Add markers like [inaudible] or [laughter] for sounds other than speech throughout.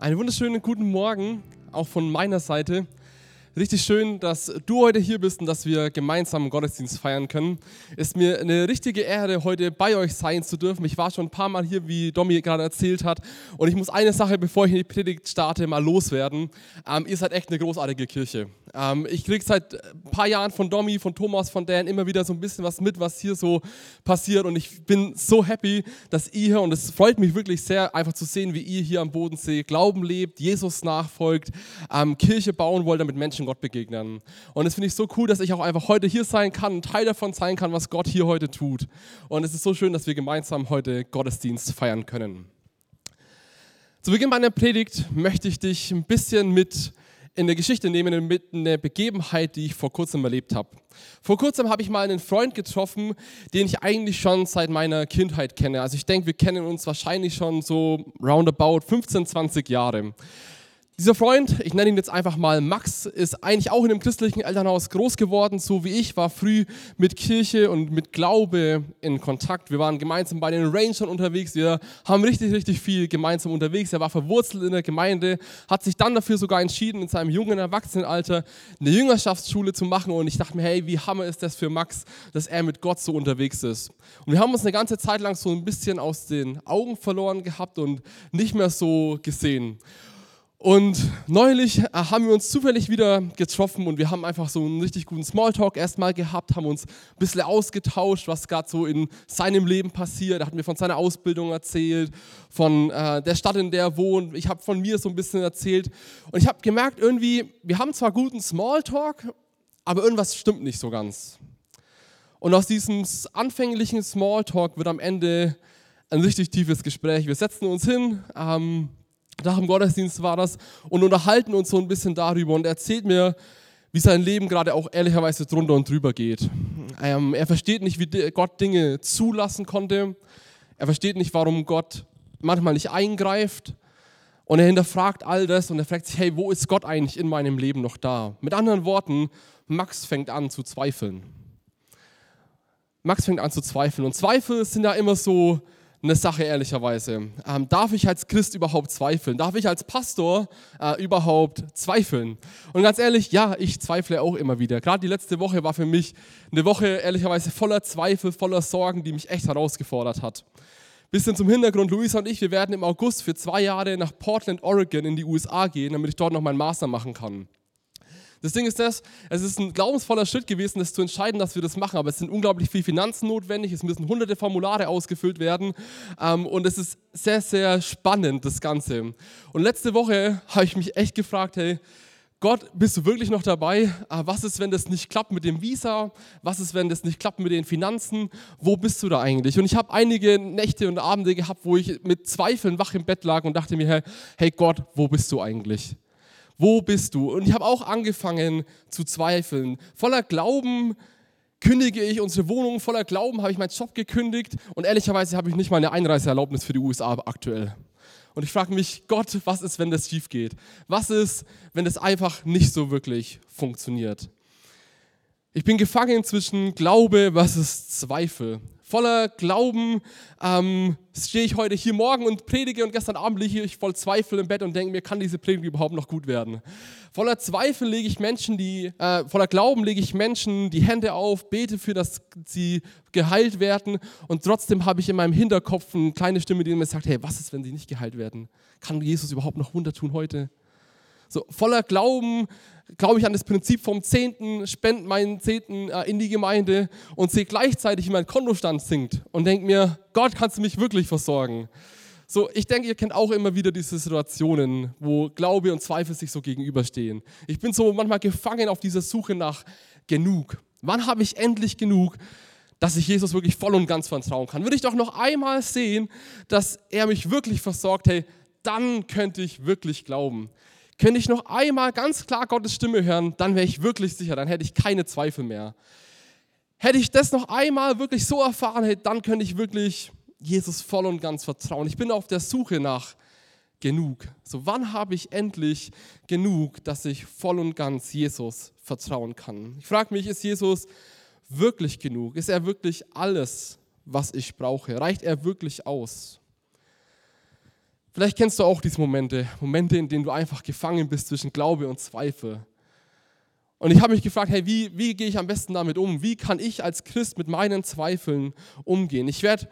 Einen wunderschönen guten Morgen, auch von meiner Seite. Richtig schön, dass du heute hier bist und dass wir gemeinsam Gottesdienst feiern können. Ist mir eine richtige Ehre, heute bei euch sein zu dürfen. Ich war schon ein paar Mal hier, wie Domi gerade erzählt hat. Und ich muss eine Sache, bevor ich in die Predigt starte, mal loswerden. Ähm, ihr seid echt eine großartige Kirche. Ähm, ich kriege seit ein paar Jahren von Domi, von Thomas, von Dan immer wieder so ein bisschen was mit, was hier so passiert. Und ich bin so happy, dass ihr hier, und es freut mich wirklich sehr, einfach zu sehen, wie ihr hier am Bodensee Glauben lebt, Jesus nachfolgt, ähm, Kirche bauen wollt, damit Menschen Gott begegnen. Und das finde ich so cool, dass ich auch einfach heute hier sein kann, ein Teil davon sein kann, was Gott hier heute tut. Und es ist so schön, dass wir gemeinsam heute Gottesdienst feiern können. Zu Beginn meiner Predigt möchte ich dich ein bisschen mit in der Geschichte nehmen mit einer Begebenheit, die ich vor kurzem erlebt habe. Vor kurzem habe ich mal einen Freund getroffen, den ich eigentlich schon seit meiner Kindheit kenne. Also ich denke, wir kennen uns wahrscheinlich schon so roundabout 15, 20 Jahre. Dieser Freund, ich nenne ihn jetzt einfach mal Max, ist eigentlich auch in einem christlichen Elternhaus groß geworden, so wie ich, war früh mit Kirche und mit Glaube in Kontakt. Wir waren gemeinsam bei den Rangern unterwegs, wir haben richtig, richtig viel gemeinsam unterwegs. Er war verwurzelt in der Gemeinde, hat sich dann dafür sogar entschieden, in seinem jungen Erwachsenenalter eine Jüngerschaftsschule zu machen und ich dachte mir, hey, wie hammer ist das für Max, dass er mit Gott so unterwegs ist. Und wir haben uns eine ganze Zeit lang so ein bisschen aus den Augen verloren gehabt und nicht mehr so gesehen. Und neulich äh, haben wir uns zufällig wieder getroffen und wir haben einfach so einen richtig guten Smalltalk erstmal gehabt, haben uns ein bisschen ausgetauscht, was gerade so in seinem Leben passiert. Er hat mir von seiner Ausbildung erzählt, von äh, der Stadt, in der er wohnt. Ich habe von mir so ein bisschen erzählt. Und ich habe gemerkt, irgendwie, wir haben zwar guten Smalltalk, aber irgendwas stimmt nicht so ganz. Und aus diesem anfänglichen Smalltalk wird am Ende ein richtig tiefes Gespräch. Wir setzen uns hin. Ähm, nach dem Gottesdienst war das, und unterhalten uns so ein bisschen darüber und er erzählt mir, wie sein Leben gerade auch ehrlicherweise drunter und drüber geht. Ähm, er versteht nicht, wie Gott Dinge zulassen konnte. Er versteht nicht, warum Gott manchmal nicht eingreift. Und er hinterfragt all das und er fragt sich, hey, wo ist Gott eigentlich in meinem Leben noch da? Mit anderen Worten, Max fängt an zu zweifeln. Max fängt an zu zweifeln. Und Zweifel sind ja immer so eine Sache, ehrlicherweise. Ähm, darf ich als Christ überhaupt zweifeln? Darf ich als Pastor äh, überhaupt zweifeln? Und ganz ehrlich, ja, ich zweifle auch immer wieder. Gerade die letzte Woche war für mich eine Woche, ehrlicherweise, voller Zweifel, voller Sorgen, die mich echt herausgefordert hat. Bisschen zum Hintergrund, Luisa und ich, wir werden im August für zwei Jahre nach Portland, Oregon in die USA gehen, damit ich dort noch meinen Master machen kann. Das Ding ist das, es ist ein glaubensvoller Schritt gewesen, das zu entscheiden, dass wir das machen, aber es sind unglaublich viele Finanzen notwendig, es müssen hunderte Formulare ausgefüllt werden ähm, und es ist sehr, sehr spannend, das Ganze. Und letzte Woche habe ich mich echt gefragt, hey, Gott, bist du wirklich noch dabei? Ah, was ist, wenn das nicht klappt mit dem Visa? Was ist, wenn das nicht klappt mit den Finanzen? Wo bist du da eigentlich? Und ich habe einige Nächte und Abende gehabt, wo ich mit Zweifeln wach im Bett lag und dachte mir, hey Gott, wo bist du eigentlich? Wo bist du? Und ich habe auch angefangen zu zweifeln. Voller Glauben kündige ich unsere Wohnung, voller Glauben habe ich meinen Job gekündigt und ehrlicherweise habe ich nicht mal eine Einreiseerlaubnis für die USA aktuell. Und ich frage mich, Gott, was ist, wenn das schief geht? Was ist, wenn das einfach nicht so wirklich funktioniert? Ich bin gefangen zwischen Glaube versus Zweifel voller Glauben ähm, stehe ich heute hier morgen und predige und gestern Abend liege ich voll Zweifel im Bett und denke mir, kann diese Predigt überhaupt noch gut werden? Voller Zweifel lege ich Menschen, die, äh, voller Glauben lege ich Menschen die Hände auf, bete für, dass sie geheilt werden und trotzdem habe ich in meinem Hinterkopf eine kleine Stimme, die mir sagt, hey, was ist, wenn sie nicht geheilt werden? Kann Jesus überhaupt noch Wunder tun heute? So voller Glauben glaube ich an das Prinzip vom Zehnten, spende meinen Zehnten äh, in die Gemeinde und sehe gleichzeitig, wie mein Kontostand sinkt und denke mir, Gott, kannst du mich wirklich versorgen? So, ich denke, ihr kennt auch immer wieder diese Situationen, wo Glaube und Zweifel sich so gegenüberstehen. Ich bin so manchmal gefangen auf dieser Suche nach genug. Wann habe ich endlich genug, dass ich Jesus wirklich voll und ganz vertrauen kann? Würde ich doch noch einmal sehen, dass er mich wirklich versorgt, hey, dann könnte ich wirklich glauben könnte ich noch einmal ganz klar Gottes Stimme hören, dann wäre ich wirklich sicher, dann hätte ich keine Zweifel mehr. Hätte ich das noch einmal wirklich so erfahren, dann könnte ich wirklich Jesus voll und ganz vertrauen. Ich bin auf der Suche nach genug. So, wann habe ich endlich genug, dass ich voll und ganz Jesus vertrauen kann? Ich frage mich, ist Jesus wirklich genug? Ist er wirklich alles, was ich brauche? Reicht er wirklich aus? Vielleicht kennst du auch diese Momente, Momente, in denen du einfach gefangen bist zwischen Glaube und Zweifel. Und ich habe mich gefragt, hey, wie, wie gehe ich am besten damit um? Wie kann ich als Christ mit meinen Zweifeln umgehen? Ich werde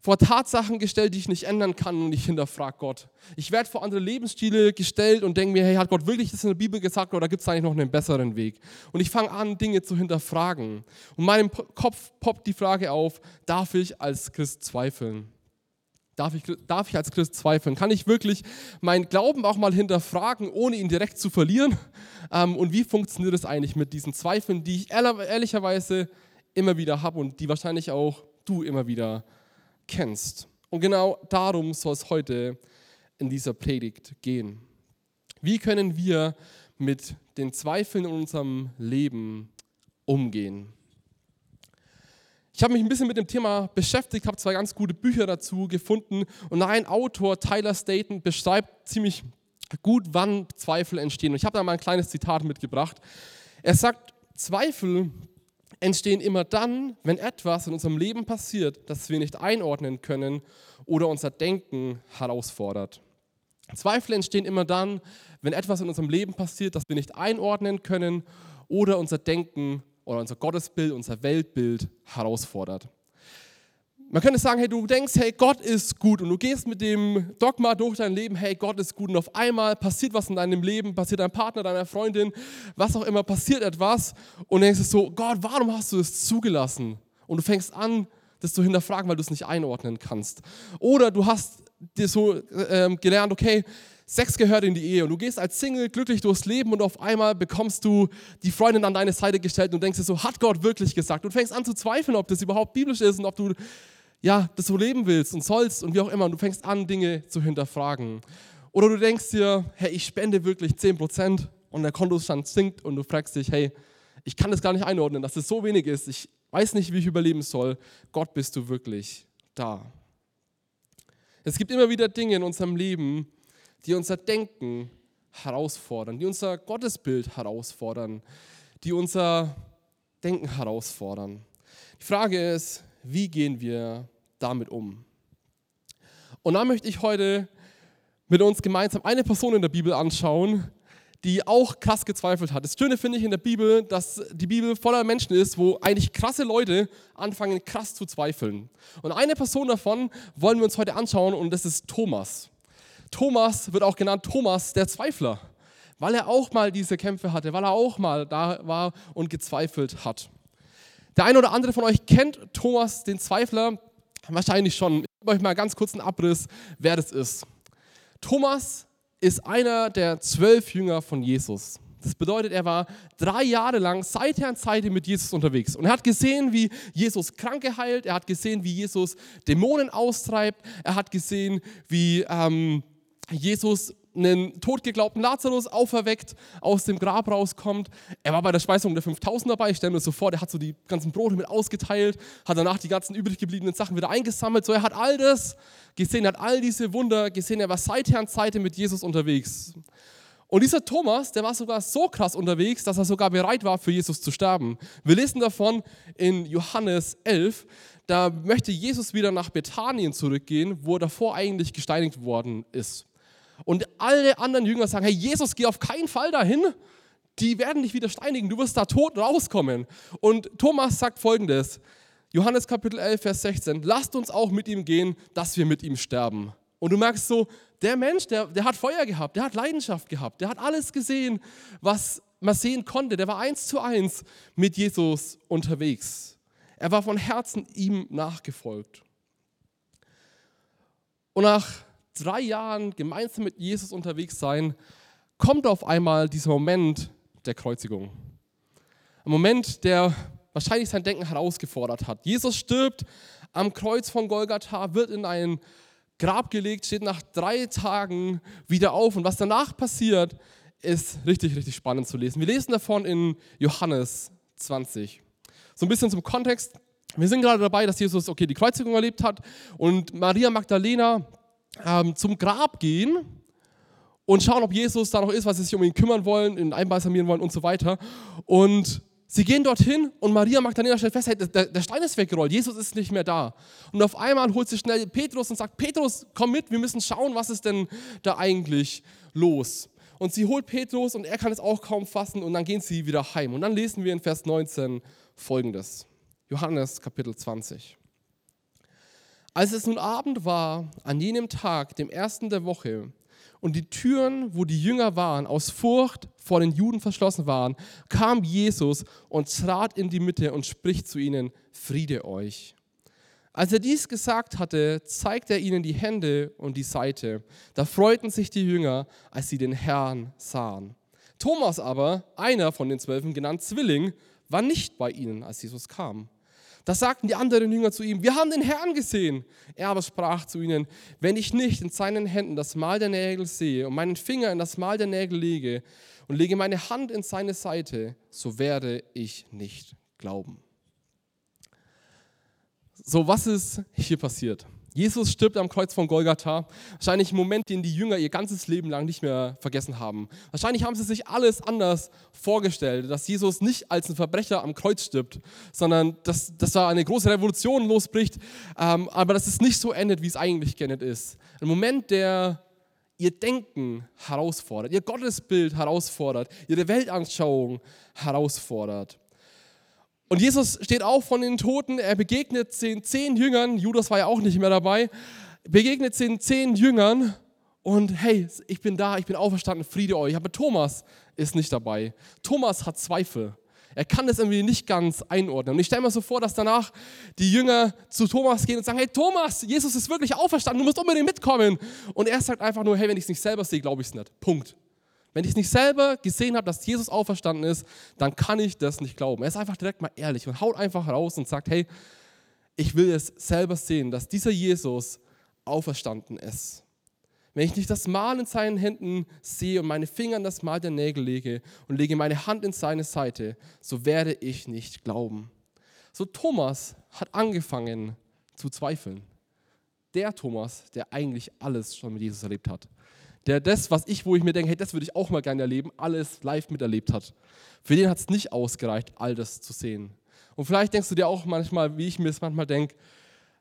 vor Tatsachen gestellt, die ich nicht ändern kann und ich hinterfrage Gott. Ich werde vor andere Lebensstile gestellt und denke mir, hey, hat Gott wirklich das in der Bibel gesagt oder gibt es eigentlich noch einen besseren Weg? Und ich fange an, Dinge zu hinterfragen. Und in meinem Kopf poppt die Frage auf, darf ich als Christ zweifeln? Darf ich, darf ich als Christ zweifeln? Kann ich wirklich meinen Glauben auch mal hinterfragen, ohne ihn direkt zu verlieren? Ähm, und wie funktioniert es eigentlich mit diesen Zweifeln, die ich ehrlicherweise immer wieder habe und die wahrscheinlich auch du immer wieder kennst? Und genau darum soll es heute in dieser Predigt gehen. Wie können wir mit den Zweifeln in unserem Leben umgehen? Ich habe mich ein bisschen mit dem Thema beschäftigt, habe zwei ganz gute Bücher dazu gefunden und ein Autor, Tyler Staten, beschreibt ziemlich gut, wann Zweifel entstehen. Und ich habe da mal ein kleines Zitat mitgebracht. Er sagt, Zweifel entstehen immer dann, wenn etwas in unserem Leben passiert, das wir nicht einordnen können oder unser Denken herausfordert. Zweifel entstehen immer dann, wenn etwas in unserem Leben passiert, das wir nicht einordnen können oder unser Denken oder unser Gottesbild, unser Weltbild herausfordert. Man könnte sagen, hey, du denkst, hey, Gott ist gut und du gehst mit dem Dogma durch dein Leben, hey, Gott ist gut und auf einmal passiert was in deinem Leben, passiert dein Partner, deiner Freundin, was auch immer, passiert etwas und denkst du so, Gott, warum hast du es zugelassen? Und du fängst an, das zu hinterfragen, weil du es nicht einordnen kannst. Oder du hast dir so äh, gelernt, okay, Sex gehört in die Ehe und du gehst als Single glücklich durchs Leben und auf einmal bekommst du die Freundin an deine Seite gestellt und denkst dir so, hat Gott wirklich gesagt? Und fängst an zu zweifeln, ob das überhaupt biblisch ist und ob du ja, das so leben willst und sollst und wie auch immer. Und du fängst an, Dinge zu hinterfragen. Oder du denkst dir, hey, ich spende wirklich 10% und der Kontostand sinkt und du fragst dich, hey, ich kann das gar nicht einordnen, dass es so wenig ist. Ich weiß nicht, wie ich überleben soll. Gott, bist du wirklich da? Es gibt immer wieder Dinge in unserem Leben, die unser Denken herausfordern, die unser Gottesbild herausfordern, die unser Denken herausfordern. Die Frage ist, wie gehen wir damit um? Und da möchte ich heute mit uns gemeinsam eine Person in der Bibel anschauen, die auch krass gezweifelt hat. Das Schöne finde ich in der Bibel, dass die Bibel voller Menschen ist, wo eigentlich krasse Leute anfangen, krass zu zweifeln. Und eine Person davon wollen wir uns heute anschauen und das ist Thomas. Thomas wird auch genannt Thomas der Zweifler, weil er auch mal diese Kämpfe hatte, weil er auch mal da war und gezweifelt hat. Der eine oder andere von euch kennt Thomas den Zweifler wahrscheinlich schon. Ich gebe euch mal ganz kurz einen Abriss, wer das ist. Thomas ist einer der zwölf Jünger von Jesus. Das bedeutet, er war drei Jahre lang Seite an Seite mit Jesus unterwegs. Und er hat gesehen, wie Jesus Kranke heilt. Er hat gesehen, wie Jesus Dämonen austreibt. Er hat gesehen, wie ähm, Jesus einen totgeglaubten Lazarus auferweckt, aus dem Grab rauskommt. Er war bei der Speisung der 5000 dabei. Ich stelle mir so vor, der hat so die ganzen Brote mit ausgeteilt, hat danach die ganzen übrig gebliebenen Sachen wieder eingesammelt. So, er hat all das gesehen, er hat all diese Wunder gesehen. Er war seither an Seite mit Jesus unterwegs. Und dieser Thomas, der war sogar so krass unterwegs, dass er sogar bereit war, für Jesus zu sterben. Wir lesen davon in Johannes 11. Da möchte Jesus wieder nach Bethanien zurückgehen, wo er davor eigentlich gesteinigt worden ist. Und alle anderen Jünger sagen, hey Jesus, geh auf keinen Fall dahin. Die werden dich wieder steinigen, du wirst da tot rauskommen. Und Thomas sagt folgendes, Johannes Kapitel 11, Vers 16, lasst uns auch mit ihm gehen, dass wir mit ihm sterben. Und du merkst so, der Mensch, der, der hat Feuer gehabt, der hat Leidenschaft gehabt, der hat alles gesehen, was man sehen konnte. Der war eins zu eins mit Jesus unterwegs. Er war von Herzen ihm nachgefolgt. Und nach drei Jahren gemeinsam mit Jesus unterwegs sein, kommt auf einmal dieser Moment der Kreuzigung. Ein Moment, der wahrscheinlich sein Denken herausgefordert hat. Jesus stirbt am Kreuz von Golgatha, wird in ein Grab gelegt, steht nach drei Tagen wieder auf. Und was danach passiert, ist richtig, richtig spannend zu lesen. Wir lesen davon in Johannes 20. So ein bisschen zum Kontext. Wir sind gerade dabei, dass Jesus okay, die Kreuzigung erlebt hat und Maria Magdalena ähm, zum Grab gehen und schauen, ob Jesus da noch ist, was sie sich um ihn kümmern wollen, ihn einbalsamieren wollen und so weiter. Und Sie gehen dorthin und Maria Magdalena stellt fest, hey, der, der, Stein ist weggerollt, Jesus ist nicht mehr da. Und auf einmal holt sie schnell Petrus und sagt, Petrus, komm mit, wir müssen schauen, was ist denn da eigentlich los. Und sie holt Petrus und er kann es auch kaum fassen und dann gehen sie wieder heim. Und dann lesen wir in Vers 19 folgendes. Johannes Kapitel 20. Als es nun Abend war, an jenem Tag, dem ersten der Woche, und die Türen, wo die Jünger waren, aus Furcht vor den Juden verschlossen waren, kam Jesus und trat in die Mitte und spricht zu ihnen, Friede euch. Als er dies gesagt hatte, zeigte er ihnen die Hände und die Seite. Da freuten sich die Jünger, als sie den Herrn sahen. Thomas aber, einer von den Zwölfen, genannt Zwilling, war nicht bei ihnen, als Jesus kam. Da sagten die anderen Jünger zu ihm, wir haben den Herrn gesehen. Er aber sprach zu ihnen, wenn ich nicht in seinen Händen das Mal der Nägel sehe und meinen Finger in das Mal der Nägel lege und lege meine Hand in seine Seite, so werde ich nicht glauben. So, was ist hier passiert? Jesus stirbt am Kreuz von Golgatha. Wahrscheinlich ein Moment, den die Jünger ihr ganzes Leben lang nicht mehr vergessen haben. Wahrscheinlich haben sie sich alles anders vorgestellt, dass Jesus nicht als ein Verbrecher am Kreuz stirbt, sondern dass, dass da eine große Revolution losbricht, ähm, aber dass es nicht so endet, wie es eigentlich geendet ist. Ein Moment, der ihr Denken herausfordert, ihr Gottesbild herausfordert, ihre Weltanschauung herausfordert. Und Jesus steht auf von den Toten, er begegnet den zehn Jüngern, Judas war ja auch nicht mehr dabei, begegnet den zehn Jüngern und hey, ich bin da, ich bin auferstanden, Friede euch. Aber Thomas ist nicht dabei. Thomas hat Zweifel. Er kann das irgendwie nicht ganz einordnen. Und ich stelle mir so vor, dass danach die Jünger zu Thomas gehen und sagen, hey Thomas, Jesus ist wirklich auferstanden, du musst unbedingt mitkommen. Und er sagt einfach nur, hey, wenn ich es nicht selber sehe, glaube ich es nicht. Punkt. Wenn ich nicht selber gesehen habe, dass Jesus auferstanden ist, dann kann ich das nicht glauben. Er ist einfach direkt mal ehrlich und haut einfach raus und sagt, hey, ich will es selber sehen, dass dieser Jesus auferstanden ist. Wenn ich nicht das Mal in seinen Händen sehe und meine Finger in das Mal der Nägel lege und lege meine Hand in seine Seite, so werde ich nicht glauben. So Thomas hat angefangen zu zweifeln. Der Thomas, der eigentlich alles schon mit Jesus erlebt hat der das, was ich, wo ich mir denke, hey, das würde ich auch mal gerne erleben, alles live miterlebt hat. Für den hat es nicht ausgereicht, all das zu sehen. Und vielleicht denkst du dir auch manchmal, wie ich mir es manchmal denke,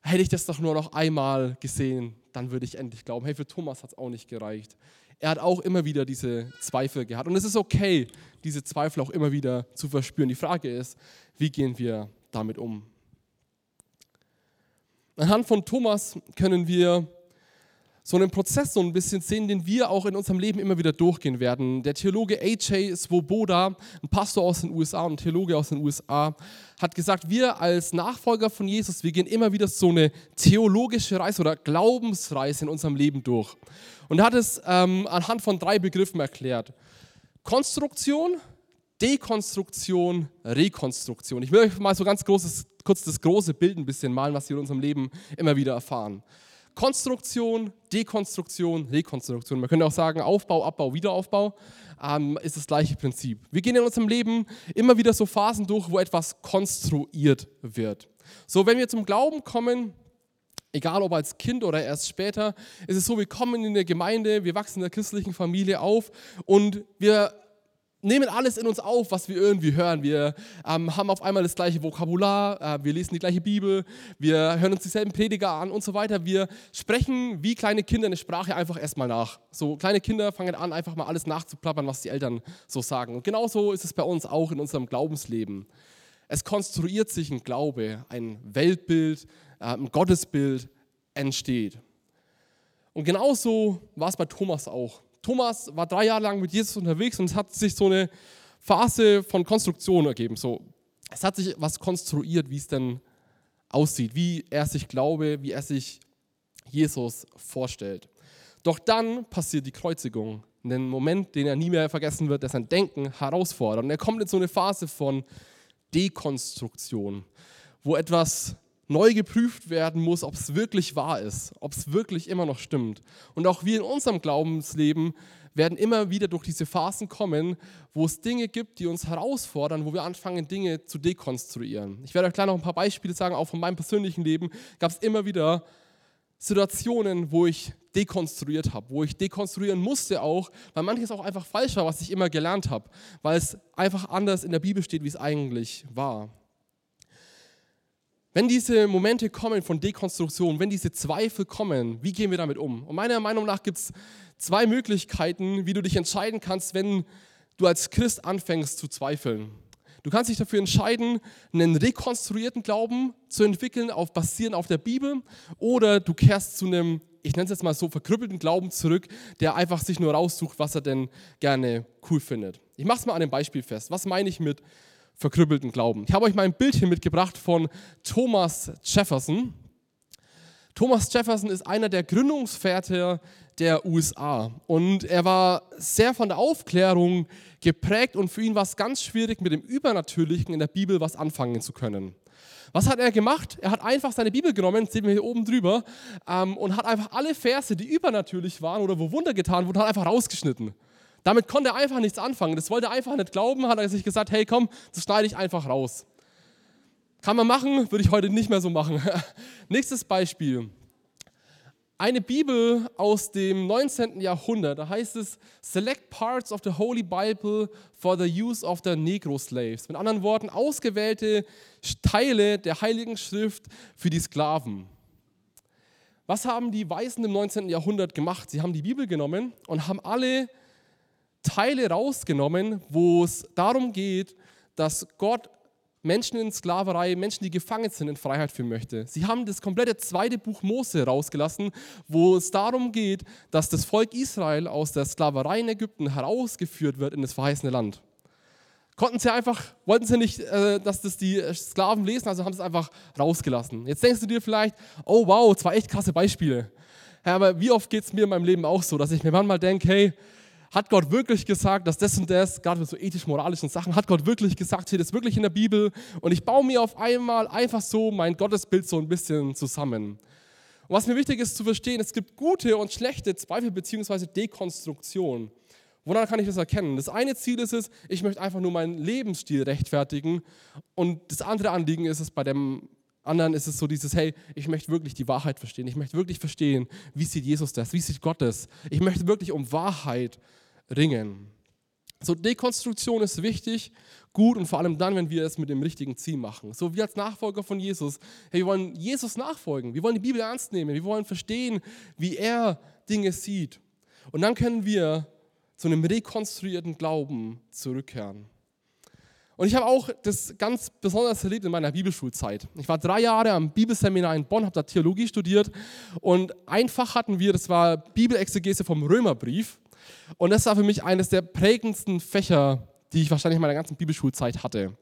hätte ich das doch nur noch einmal gesehen, dann würde ich endlich glauben. Hey, für Thomas hat es auch nicht gereicht. Er hat auch immer wieder diese Zweifel gehabt. Und es ist okay, diese Zweifel auch immer wieder zu verspüren. Die Frage ist, wie gehen wir damit um? Anhand von Thomas können wir so einen Prozess so ein bisschen sehen, den wir auch in unserem Leben immer wieder durchgehen werden. Der Theologe A.J. Swoboda, ein Pastor aus den USA und Theologe aus den USA, hat gesagt, wir als Nachfolger von Jesus, wir gehen immer wieder so eine theologische Reise oder Glaubensreise in unserem Leben durch. Und er hat es ähm, anhand von drei Begriffen erklärt. Konstruktion, Dekonstruktion, Rekonstruktion. Ich will euch mal so ganz großes, kurz das große Bild ein bisschen malen, was wir in unserem Leben immer wieder erfahren. Konstruktion, Dekonstruktion, Rekonstruktion. Man könnte auch sagen, Aufbau, Abbau, Wiederaufbau ähm, ist das gleiche Prinzip. Wir gehen in unserem Leben immer wieder so Phasen durch, wo etwas konstruiert wird. So, wenn wir zum Glauben kommen, egal ob als Kind oder erst später, ist es so, wir kommen in der Gemeinde, wir wachsen in der christlichen Familie auf und wir nehmen alles in uns auf, was wir irgendwie hören. Wir ähm, haben auf einmal das gleiche Vokabular, äh, wir lesen die gleiche Bibel, wir hören uns dieselben Prediger an und so weiter. Wir sprechen wie kleine Kinder eine Sprache einfach erstmal nach. So kleine Kinder fangen an, einfach mal alles nachzuplappern, was die Eltern so sagen. Und genauso ist es bei uns auch in unserem Glaubensleben. Es konstruiert sich ein Glaube, ein Weltbild, äh, ein Gottesbild entsteht. Und genauso war es bei Thomas auch. Thomas war drei Jahre lang mit Jesus unterwegs und es hat sich so eine Phase von Konstruktion ergeben. So, es hat sich was konstruiert, wie es denn aussieht, wie er sich glaube, wie er sich Jesus vorstellt. Doch dann passiert die Kreuzigung, einen Moment, den er nie mehr vergessen wird, der sein Denken herausfordert. Und er kommt in so eine Phase von Dekonstruktion, wo etwas neu geprüft werden muss, ob es wirklich wahr ist, ob es wirklich immer noch stimmt. Und auch wir in unserem Glaubensleben werden immer wieder durch diese Phasen kommen, wo es Dinge gibt, die uns herausfordern, wo wir anfangen, Dinge zu dekonstruieren. Ich werde euch gleich noch ein paar Beispiele sagen, auch von meinem persönlichen Leben gab es immer wieder Situationen, wo ich dekonstruiert habe, wo ich dekonstruieren musste auch, weil manches auch einfach falsch war, was ich immer gelernt habe, weil es einfach anders in der Bibel steht, wie es eigentlich war. Wenn diese Momente kommen von Dekonstruktion, wenn diese Zweifel kommen, wie gehen wir damit um? Und meiner Meinung nach gibt es zwei Möglichkeiten, wie du dich entscheiden kannst, wenn du als Christ anfängst zu zweifeln. Du kannst dich dafür entscheiden, einen rekonstruierten Glauben zu entwickeln, auf, basierend auf der Bibel, oder du kehrst zu einem, ich nenne es jetzt mal so, verkrüppelten Glauben zurück, der einfach sich nur raussucht, was er denn gerne cool findet. Ich mache es mal an einem Beispiel fest. Was meine ich mit verkrüppelten Glauben? Ich habe euch mal ein Bild hier mitgebracht von Thomas Jefferson. Thomas Jefferson ist einer der Gründungsväter der USA und er war sehr von der Aufklärung geprägt und für ihn war es ganz schwierig, mit dem Übernatürlichen in der Bibel was anfangen zu können. Was hat er gemacht? Er hat einfach seine Bibel genommen, sehen wir hier oben drüber, ähm, und hat einfach alle Verse, die übernatürlich waren oder wo Wunder getan wurden, einfach rausgeschnitten. Damit konnte er einfach nichts anfangen. Das wollte er einfach nicht glauben, hat er sich gesagt, hey komm, das schneide ich einfach raus. Kann man machen, würde ich heute nicht mehr so machen. [laughs] Nächstes Beispiel eine Bibel aus dem 19. Jahrhundert. Da heißt es Select Parts of the Holy Bible for the Use of the Negro Slaves. Mit anderen Worten, ausgewählte Teile der Heiligen Schrift für die Sklaven. Was haben die Weißen im 19. Jahrhundert gemacht? Sie haben die Bibel genommen und haben alle Teile rausgenommen, wo es darum geht, dass Gott Menschen in Sklaverei, Menschen, die gefangen sind, in Freiheit führen möchte. Sie haben das komplette zweite Buch Mose rausgelassen, wo es darum geht, dass das Volk Israel aus der Sklaverei in Ägypten herausgeführt wird in das verheißene Land. Konnten sie einfach, wollten sie nicht, äh, dass das die Sklaven lesen, also haben sie es einfach rausgelassen. Jetzt denkst du dir vielleicht, oh wow, zwei echt krasse Beispiele. Ja, aber wie oft geht es mir in meinem Leben auch so, dass ich mir manchmal denke, hey, hat Gott wirklich gesagt, dass das und das, gerade mit so ethisch-moralischen Sachen, hat Gott wirklich gesagt, steht das wirklich in der Bibel? Und ich baue mir auf einmal einfach so mein Gottesbild so ein bisschen zusammen. Und was mir wichtig ist zu verstehen, es gibt gute und schlechte Zweifel bzw. Dekonstruktion. Woran kann ich das erkennen? Das eine Ziel ist es, ich möchte einfach nur meinen Lebensstil rechtfertigen. Und das andere Anliegen ist es, bei dem anderen ist es so dieses, hey, ich möchte wirklich die Wahrheit verstehen. Ich möchte wirklich verstehen, wie sieht Jesus das, wie sieht Gott das. Ich möchte wirklich um Wahrheit ringen. So, Dekonstruktion ist wichtig, gut und vor allem dann, wenn wir es mit dem richtigen Ziel machen. So, wir als Nachfolger von Jesus, hey, wir wollen Jesus nachfolgen, wir wollen die Bibel ernst nehmen, wir wollen verstehen, wie er Dinge sieht. Und dann können wir zu einem rekonstruierten Glauben zurückkehren. Und ich habe auch das ganz besonders erlebt in meiner Bibelschulzeit. Ich war drei Jahre am Bibelseminar in Bonn, habe da Theologie studiert und einfach hatten wir, das war Bibelexegese vom Römerbrief. Und das war für mich eines der prägendsten Fächer, die ich wahrscheinlich in meiner ganzen Bibelschulzeit hatte.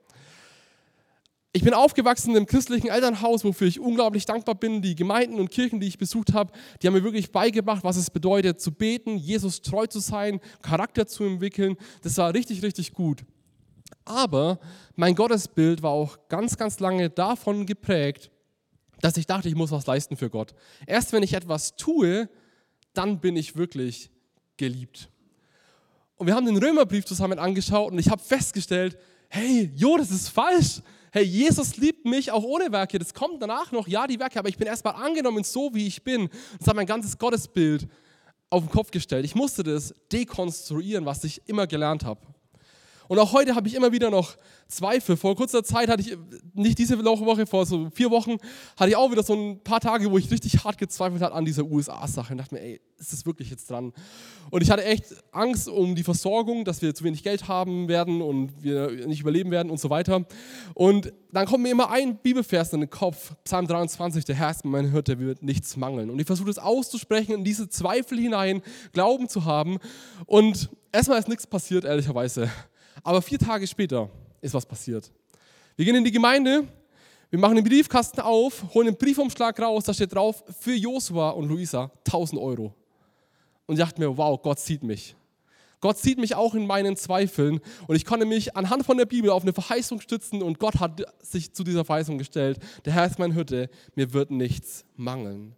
Ich bin aufgewachsen im christlichen Elternhaus, wofür ich unglaublich dankbar bin. Die Gemeinden und Kirchen, die ich besucht habe, die haben mir wirklich beigebracht, was es bedeutet, zu beten, Jesus treu zu sein, Charakter zu entwickeln. Das war richtig, richtig gut. Aber mein Gottesbild war auch ganz, ganz lange davon geprägt, dass ich dachte, ich muss was leisten für Gott. Erst wenn ich etwas tue, dann bin ich wirklich geliebt. Und wir haben den Römerbrief zusammen angeschaut und ich habe festgestellt, hey, jo, das ist falsch. Hey, Jesus liebt mich auch ohne Werke. Das kommt danach noch, ja, die Werke, aber ich bin erstmal angenommen so, wie ich bin. Das hat mein ganzes Gottesbild auf den Kopf gestellt. Ich musste das dekonstruieren, was ich immer gelernt habe. Und auch heute habe ich immer wieder noch Zweifel. Vor kurzer Zeit hatte ich, nicht diese Woche, vor so vier Wochen, hatte ich auch wieder so ein paar Tage, wo ich richtig hart gezweifelt habe an dieser USA-Sache. Und dachte mir, ey, ist das wirklich jetzt dran? Und ich hatte echt Angst um die Versorgung, dass wir zu wenig Geld haben werden und wir nicht überleben werden und so weiter. Und dann kommt mir immer ein Bibelvers in den Kopf, Psalm 23, der Herr ist mein Hirte, wird nichts mangeln. Und ich versuche das auszusprechen, in diese Zweifel hinein Glauben zu haben. Und erstmal ist nichts passiert, ehrlicherweise. Aber vier Tage später ist was passiert. Wir gehen in die Gemeinde, wir machen den Briefkasten auf, holen den Briefumschlag raus, da steht drauf, für Josua und Luisa 1000 Euro. Und ich dachte mir, wow, Gott sieht mich. Gott sieht mich auch in meinen Zweifeln und ich konnte mich anhand von der Bibel auf eine Verheißung stützen und Gott hat sich zu dieser Verheißung gestellt. Der Herr ist mein Hütte, mir wird nichts mangeln.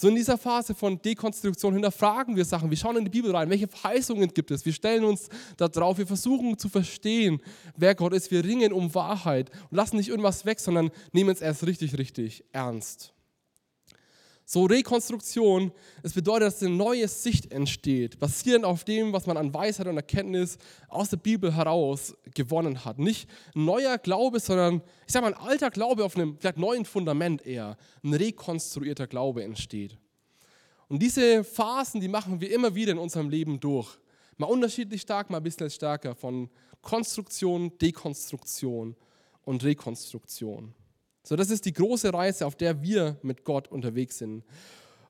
So in dieser Phase von Dekonstruktion hinterfragen wir Sachen. Wir schauen in die Bibel rein. Welche Verheißungen gibt es? Wir stellen uns da drauf. Wir versuchen zu verstehen, wer Gott ist. Wir ringen um Wahrheit und lassen nicht irgendwas weg, sondern nehmen es erst richtig, richtig ernst. So Rekonstruktion, es bedeutet, dass eine neue Sicht entsteht, basierend auf dem, was man an Weisheit und Erkenntnis aus der Bibel heraus gewonnen hat. Nicht ein neuer Glaube, sondern, ich sage mal, ein alter Glaube auf einem vielleicht neuen Fundament eher. Ein rekonstruierter Glaube entsteht. Und diese Phasen, die machen wir immer wieder in unserem Leben durch. Mal unterschiedlich stark, mal ein bisschen stärker. Von Konstruktion, Dekonstruktion und Rekonstruktion. So, das ist die große Reise, auf der wir mit Gott unterwegs sind.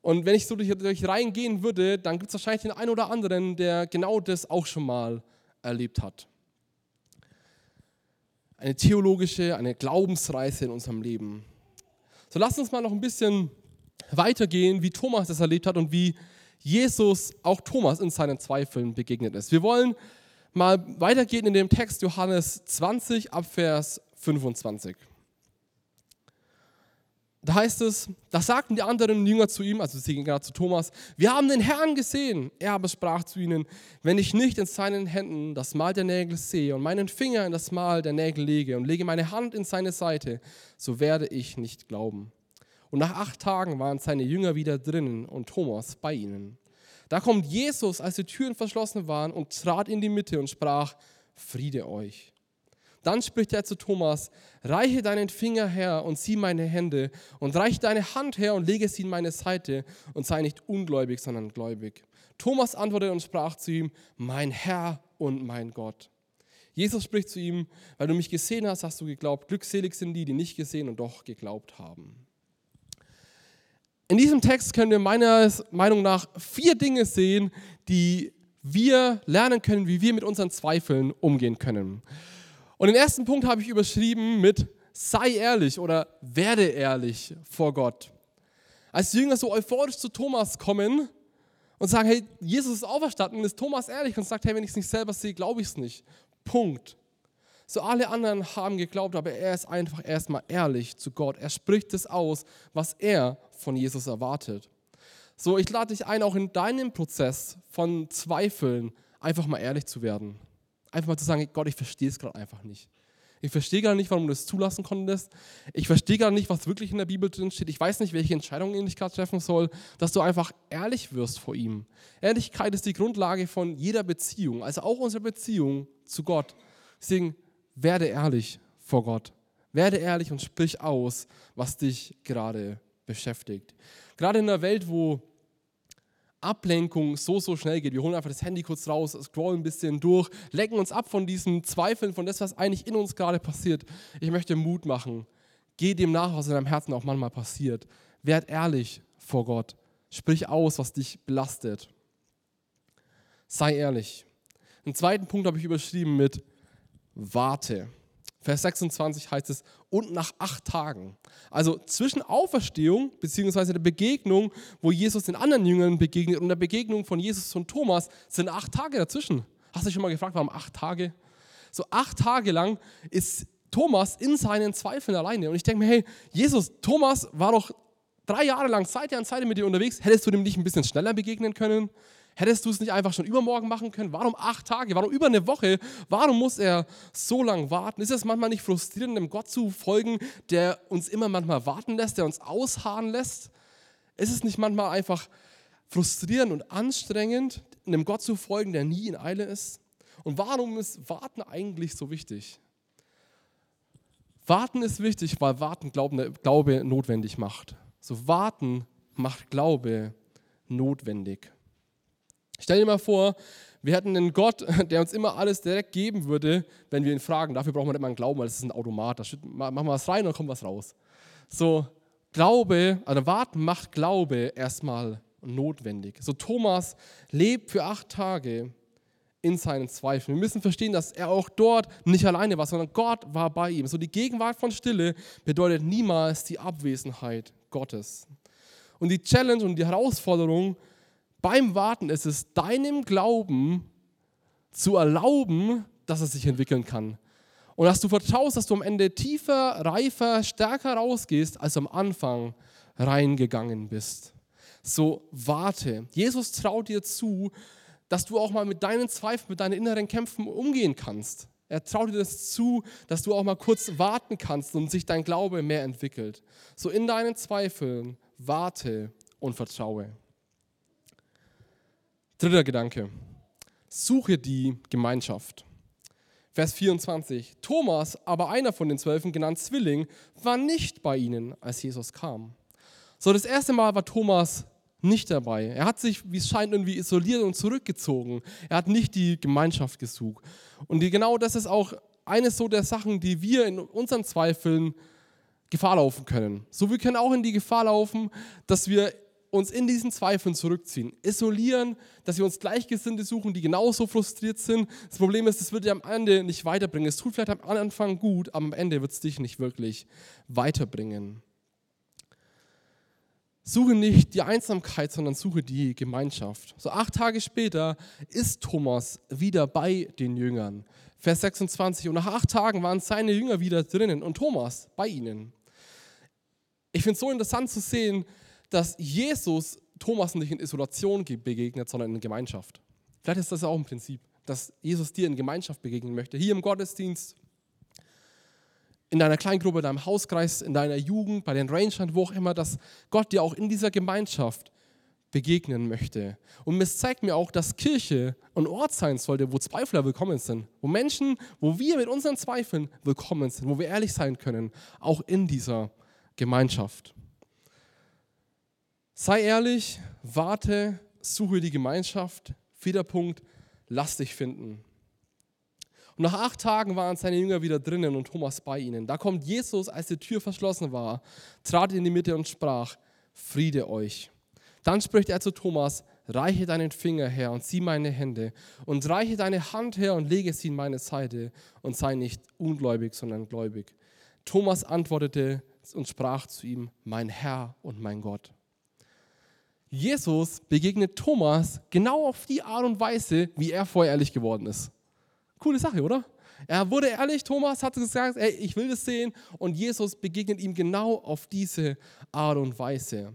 Und wenn ich so durch, durch reingehen würde, dann gibt es wahrscheinlich den einen oder anderen, der genau das auch schon mal erlebt hat. Eine theologische, eine Glaubensreise in unserem Leben. So lasst uns mal noch ein bisschen weitergehen, wie Thomas das erlebt hat und wie Jesus auch Thomas in seinen Zweifeln begegnet ist. Wir wollen mal weitergehen in dem Text Johannes 20 ab Vers 25. Da heißt es, da sagten die anderen Jünger zu ihm, also sie gingen gerade zu Thomas, wir haben den Herrn gesehen. Er aber sprach zu ihnen, wenn ich nicht in seinen Händen das Mal der Nägel sehe und meinen Finger in das Mal der Nägel lege und lege meine Hand in seine Seite, so werde ich nicht glauben. Und nach acht Tagen waren seine Jünger wieder drinnen und Thomas bei ihnen. Da kommt Jesus, als die Türen verschlossen waren, und trat in die Mitte und sprach, Friede euch. Dann spricht er zu Thomas, reiche deinen Finger her und sieh meine Hände und reiche deine Hand her und lege sie in meine Seite und sei nicht ungläubig, sondern gläubig. Thomas antwortete und sprach zu ihm, mein Herr und mein Gott. Jesus spricht zu ihm, weil du mich gesehen hast, hast du geglaubt. Glückselig sind die, die nicht gesehen und doch geglaubt haben. In diesem Text können wir meiner Meinung nach vier Dinge sehen, die wir lernen können, wie wir mit unseren Zweifeln umgehen können. Und den ersten Punkt habe ich überschrieben mit sei ehrlich oder werde ehrlich vor Gott. Als die Jünger so euphorisch zu Thomas kommen und sagen, hey, Jesus ist auferstanden, ist Thomas ehrlich und sagt, hey, wenn ich es nicht selber sehe, glaube ich es nicht. Punkt. So alle anderen haben geglaubt, aber er ist einfach erstmal ehrlich zu Gott. Er spricht es aus, was er von Jesus erwartet. So, ich lade dich ein, auch in deinem Prozess von Zweifeln einfach mal ehrlich zu werden. Einfach mal zu sagen, Gott, ich verstehe es gerade einfach nicht. Ich verstehe gar nicht, warum du das zulassen konntest. Ich verstehe gar nicht, was wirklich in der Bibel drin steht. Ich weiß nicht, welche Entscheidungen ich gerade treffen soll, dass du einfach ehrlich wirst vor ihm. Ehrlichkeit ist die Grundlage von jeder Beziehung, also auch unserer Beziehung zu Gott. Deswegen werde ehrlich vor Gott. Werde ehrlich und sprich aus, was dich gerade beschäftigt. Gerade in einer Welt, wo Ablenkung so, so schnell geht. Wir holen einfach das Handy kurz raus, scrollen ein bisschen durch, lenken uns ab von diesen Zweifeln, von das, was eigentlich in uns gerade passiert. Ich möchte Mut machen. Geh dem nach, was in deinem Herzen auch manchmal passiert. Werd ehrlich vor Gott. Sprich aus, was dich belastet. Sei ehrlich. Den zweiten Punkt habe ich überschrieben mit warte. Vers 26 heißt es, und nach acht Tagen. Also zwischen Auferstehung bzw. der Begegnung, wo Jesus den anderen Jüngern begegnet, und der Begegnung von Jesus und Thomas sind acht Tage dazwischen. Hast du dich schon mal gefragt, warum acht Tage? So acht Tage lang ist Thomas in seinen Zweifeln alleine. Und ich denke mir, hey, Jesus, Thomas war doch drei Jahre lang Seite an Seite mit dir unterwegs. Hättest du dem nicht ein bisschen schneller begegnen können? Hättest du es nicht einfach schon übermorgen machen können? Warum acht Tage? Warum über eine Woche? Warum muss er so lange warten? Ist es manchmal nicht frustrierend, dem Gott zu folgen, der uns immer manchmal warten lässt, der uns ausharren lässt? Ist es nicht manchmal einfach frustrierend und anstrengend, einem Gott zu folgen, der nie in Eile ist? Und warum ist Warten eigentlich so wichtig? Warten ist wichtig, weil Warten Glaube, Glaube notwendig macht. So Warten macht Glaube notwendig. Stell dir mal vor, wir hätten einen Gott, [laughs] der uns immer alles direkt geben würde, wenn wir ihn fragen. Dafür braucht man nicht mal einen Glauben, weil das ist ein Automat. Da machen wir was rein und dann kommt was raus. So, Glaube, also warten macht Glaube erstmal notwendig. So, Thomas lebt für acht Tage in seinen Zweifeln. Wir müssen verstehen, dass er auch dort nicht alleine war, sondern Gott war bei ihm. So, die Gegenwart von Stille bedeutet niemals die Abwesenheit Gottes. Und die Challenge und die Herausforderung beim Warten ist es deinem Glauben zu erlauben, dass er sich entwickeln kann. Und dass du vertraust, dass du am Ende tiefer, reifer, stärker rausgehst, als am Anfang reingegangen bist. So warte. Jesus traut dir zu, dass du auch mal mit deinen Zweifeln, mit deinen inneren Kämpfen umgehen kannst. Er traut dir das zu, dass du auch mal kurz warten kannst und sich dein Glaube mehr entwickelt. So in deinen Zweifeln warte und vertraue. Dritter Gedanke. Suche die Gemeinschaft. Vers 24. Thomas, aber einer von den Zwölfen, genannt Zwilling, war nicht bei ihnen, als Jesus kam. So, das erste Mal war Thomas nicht dabei. Er hat sich, wie es scheint, irgendwie isoliert und zurückgezogen. Er hat nicht die Gemeinschaft gesucht. Und genau das ist auch eines so der Sachen, die wir in unseren Zweifeln Gefahr laufen können. So, wir können auch in die Gefahr laufen, dass wir uns in diesen Zweifeln zurückziehen, isolieren, dass wir uns Gleichgesinnte suchen, die genauso frustriert sind. Das Problem ist, es wird dir am Ende nicht weiterbringen. Es tut vielleicht am Anfang gut, aber am Ende wird es dich nicht wirklich weiterbringen. Suche nicht die Einsamkeit, sondern suche die Gemeinschaft. So acht Tage später ist Thomas wieder bei den Jüngern. Vers 26. Und nach acht Tagen waren seine Jünger wieder drinnen und Thomas bei ihnen. Ich finde es so interessant zu sehen, dass Jesus Thomas nicht in Isolation begegnet, sondern in Gemeinschaft. Vielleicht ist das ja auch ein Prinzip, dass Jesus dir in Gemeinschaft begegnen möchte. Hier im Gottesdienst, in deiner Kleingruppe, in deinem Hauskreis, in deiner Jugend, bei den Rangern, wo auch immer, dass Gott dir auch in dieser Gemeinschaft begegnen möchte. Und es zeigt mir auch, dass Kirche ein Ort sein sollte, wo Zweifler willkommen sind, wo Menschen, wo wir mit unseren Zweifeln willkommen sind, wo wir ehrlich sein können, auch in dieser Gemeinschaft. Sei ehrlich, warte, suche die Gemeinschaft. Vierter Punkt, lass dich finden. Und nach acht Tagen waren seine Jünger wieder drinnen und Thomas bei ihnen. Da kommt Jesus, als die Tür verschlossen war, trat in die Mitte und sprach, Friede euch. Dann spricht er zu Thomas, reiche deinen Finger her und sieh meine Hände und reiche deine Hand her und lege sie in meine Seite und sei nicht ungläubig, sondern gläubig. Thomas antwortete und sprach zu ihm, mein Herr und mein Gott. Jesus begegnet Thomas genau auf die Art und Weise, wie er vorher ehrlich geworden ist. Coole Sache, oder? Er wurde ehrlich, Thomas hat gesagt, ey, ich will das sehen und Jesus begegnet ihm genau auf diese Art und Weise.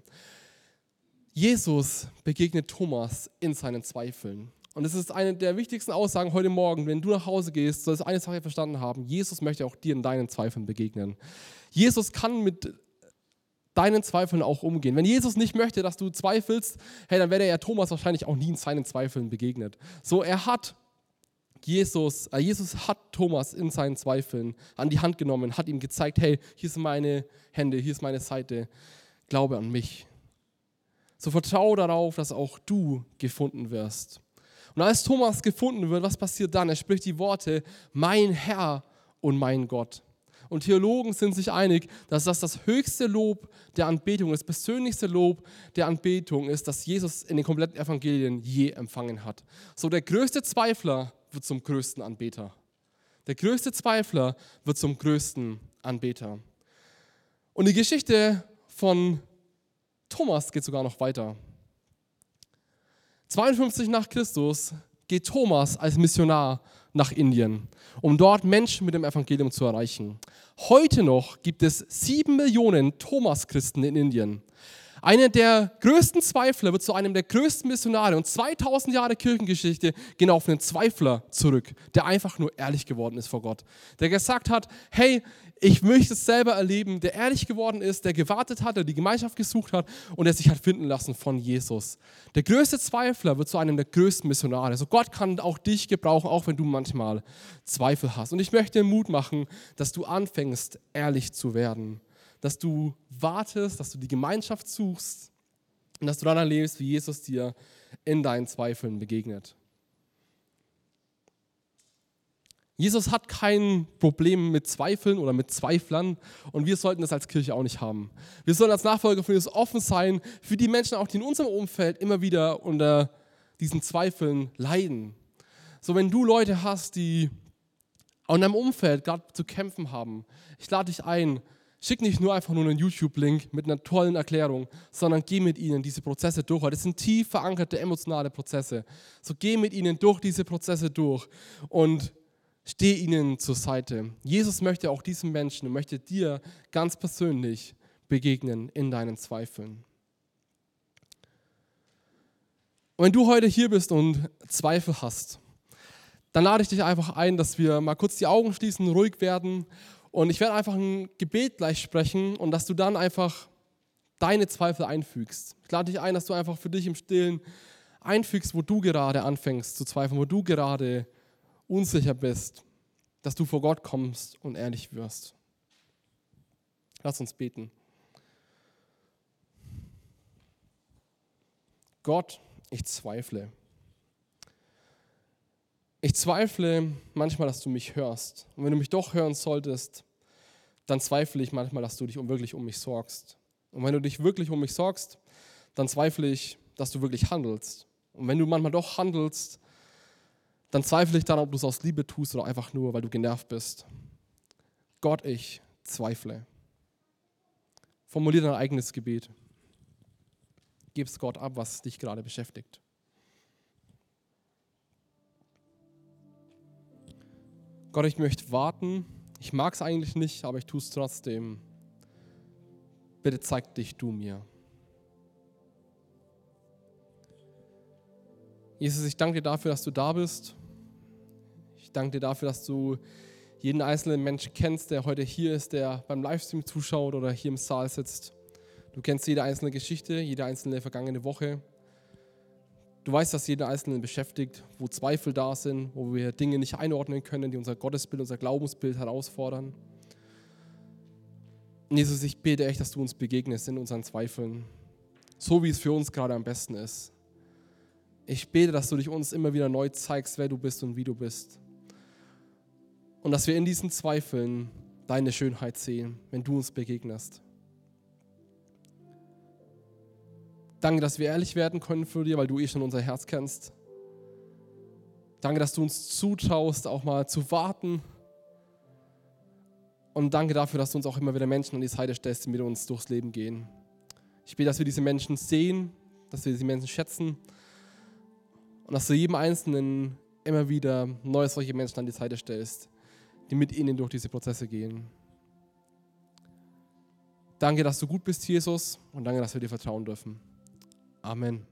Jesus begegnet Thomas in seinen Zweifeln. Und es ist eine der wichtigsten Aussagen heute Morgen, wenn du nach Hause gehst, sollst du eine Sache verstanden haben. Jesus möchte auch dir in deinen Zweifeln begegnen. Jesus kann mit deinen Zweifeln auch umgehen. Wenn Jesus nicht möchte, dass du zweifelst, hey, dann wäre ja Thomas wahrscheinlich auch nie in seinen Zweifeln begegnet. So, er hat Jesus, äh, Jesus hat Thomas in seinen Zweifeln an die Hand genommen, hat ihm gezeigt, hey, hier sind meine Hände, hier ist meine Seite, glaube an mich. So vertraue darauf, dass auch du gefunden wirst. Und als Thomas gefunden wird, was passiert dann? Er spricht die Worte, mein Herr und mein Gott. Und Theologen sind sich einig, dass das das höchste Lob der Anbetung, das persönlichste Lob der Anbetung ist, das Jesus in den kompletten Evangelien je empfangen hat. So der größte Zweifler wird zum größten Anbeter. Der größte Zweifler wird zum größten Anbeter. Und die Geschichte von Thomas geht sogar noch weiter. 52 nach Christus geht Thomas als Missionar nach Indien, um dort Menschen mit dem Evangelium zu erreichen. Heute noch gibt es sieben Millionen Thomas-Christen in Indien. Einer der größten Zweifler wird zu einem der größten Missionare und 2000 Jahre Kirchengeschichte gehen auf einen Zweifler zurück, der einfach nur ehrlich geworden ist vor Gott. Der gesagt hat, hey, ich möchte es selber erleben, der ehrlich geworden ist, der gewartet hat, der die Gemeinschaft gesucht hat und der sich hat finden lassen von Jesus. Der größte Zweifler wird zu einem der größten Missionare. Also Gott kann auch dich gebrauchen, auch wenn du manchmal Zweifel hast. Und ich möchte Mut machen, dass du anfängst, ehrlich zu werden. Dass du wartest, dass du die Gemeinschaft suchst und dass du dann erlebst, wie Jesus dir in deinen Zweifeln begegnet. Jesus hat kein Problem mit Zweifeln oder mit Zweiflern und wir sollten das als Kirche auch nicht haben. Wir sollen als Nachfolger von Jesus offen sein für die Menschen, auch die in unserem Umfeld immer wieder unter diesen Zweifeln leiden. So, wenn du Leute hast, die auch in deinem Umfeld gerade zu kämpfen haben, ich lade dich ein, schick nicht nur einfach nur einen YouTube-Link mit einer tollen Erklärung, sondern geh mit ihnen diese Prozesse durch. Das sind tief verankerte emotionale Prozesse. So geh mit ihnen durch diese Prozesse durch und Steh ihnen zur Seite. Jesus möchte auch diesen Menschen und möchte dir ganz persönlich begegnen in deinen Zweifeln. Und wenn du heute hier bist und Zweifel hast, dann lade ich dich einfach ein, dass wir mal kurz die Augen schließen, ruhig werden und ich werde einfach ein Gebet gleich sprechen und dass du dann einfach deine Zweifel einfügst. Ich lade dich ein, dass du einfach für dich im Stillen einfügst, wo du gerade anfängst zu zweifeln, wo du gerade unsicher bist, dass du vor Gott kommst und ehrlich wirst. Lass uns beten. Gott, ich zweifle. Ich zweifle manchmal, dass du mich hörst. Und wenn du mich doch hören solltest, dann zweifle ich manchmal, dass du dich wirklich um mich sorgst. Und wenn du dich wirklich um mich sorgst, dann zweifle ich, dass du wirklich handelst. Und wenn du manchmal doch handelst, dann zweifle ich daran, ob du es aus Liebe tust oder einfach nur, weil du genervt bist. Gott, ich zweifle. Formulier dein eigenes Gebet. Gib es Gott ab, was dich gerade beschäftigt. Gott, ich möchte warten. Ich mag es eigentlich nicht, aber ich tue es trotzdem. Bitte zeig dich du mir. Jesus, ich danke dir dafür, dass du da bist. Ich danke dir dafür, dass du jeden einzelnen Menschen kennst, der heute hier ist, der beim Livestream zuschaut oder hier im Saal sitzt. Du kennst jede einzelne Geschichte, jede einzelne vergangene Woche. Du weißt, dass jeder Einzelne beschäftigt, wo Zweifel da sind, wo wir Dinge nicht einordnen können, die unser Gottesbild, unser Glaubensbild herausfordern. Jesus, ich bete echt, dass du uns begegnest in unseren Zweifeln, so wie es für uns gerade am besten ist. Ich bete, dass du dich uns immer wieder neu zeigst, wer du bist und wie du bist. Und dass wir in diesen Zweifeln deine Schönheit sehen, wenn du uns begegnest. Danke, dass wir ehrlich werden können für dir, weil du eh schon unser Herz kennst. Danke, dass du uns zutraust, auch mal zu warten. Und danke dafür, dass du uns auch immer wieder Menschen an die Seite stellst, die mit uns durchs Leben gehen. Ich bete, dass wir diese Menschen sehen, dass wir diese Menschen schätzen und dass du jedem Einzelnen immer wieder neue solche Menschen an die Seite stellst, die mit ihnen durch diese Prozesse gehen. Danke, dass du gut bist, Jesus, und danke, dass wir dir vertrauen dürfen. Amen.